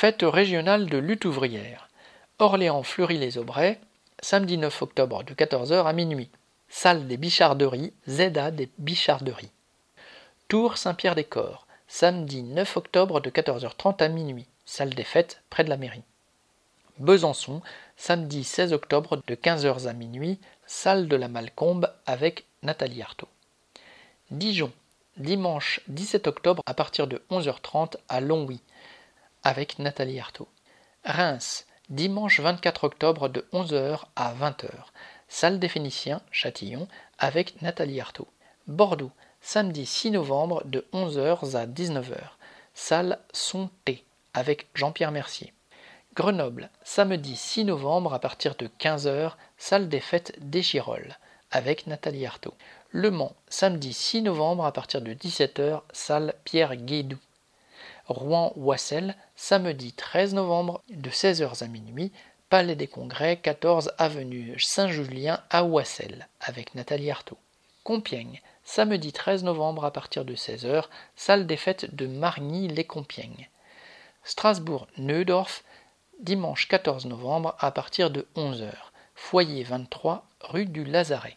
Fête régionale de lutte ouvrière. Orléans-Fleury-les-Aubrais, samedi 9 octobre de 14h à minuit. Salle des Bicharderies, ZA des Bicharderies. Tours Saint-Pierre-des-Corps, samedi 9 octobre de 14h30 à minuit. Salle des fêtes près de la mairie. Besançon, samedi 16 octobre de 15h à minuit, salle de la Malcombe avec Nathalie Artaud. Dijon, dimanche 17 octobre à partir de 11h30 à Longwy avec Nathalie Artaud. Reims, dimanche 24 octobre de 11h à 20h, salle des Phéniciens, Châtillon avec Nathalie Artaud. Bordeaux, samedi 6 novembre de 11h à 19h, salle Son T avec Jean-Pierre Mercier. Grenoble, samedi 6 novembre à partir de 15h, salle des fêtes d'Échirolles, avec Nathalie Artaud. Le Mans, samedi 6 novembre à partir de 17h, salle Pierre Guédou. Rouen-Ouassel, samedi 13 novembre de 16h à minuit, Palais des Congrès, 14 avenue Saint-Julien à Ouassel, avec Nathalie Artaud. Compiègne, samedi 13 novembre à partir de 16h, salle des fêtes de Margny-les-Compiègnes. Strasbourg-Neudorf, dimanche 14 novembre à partir de 11h. Foyer 23, rue du Lazaret.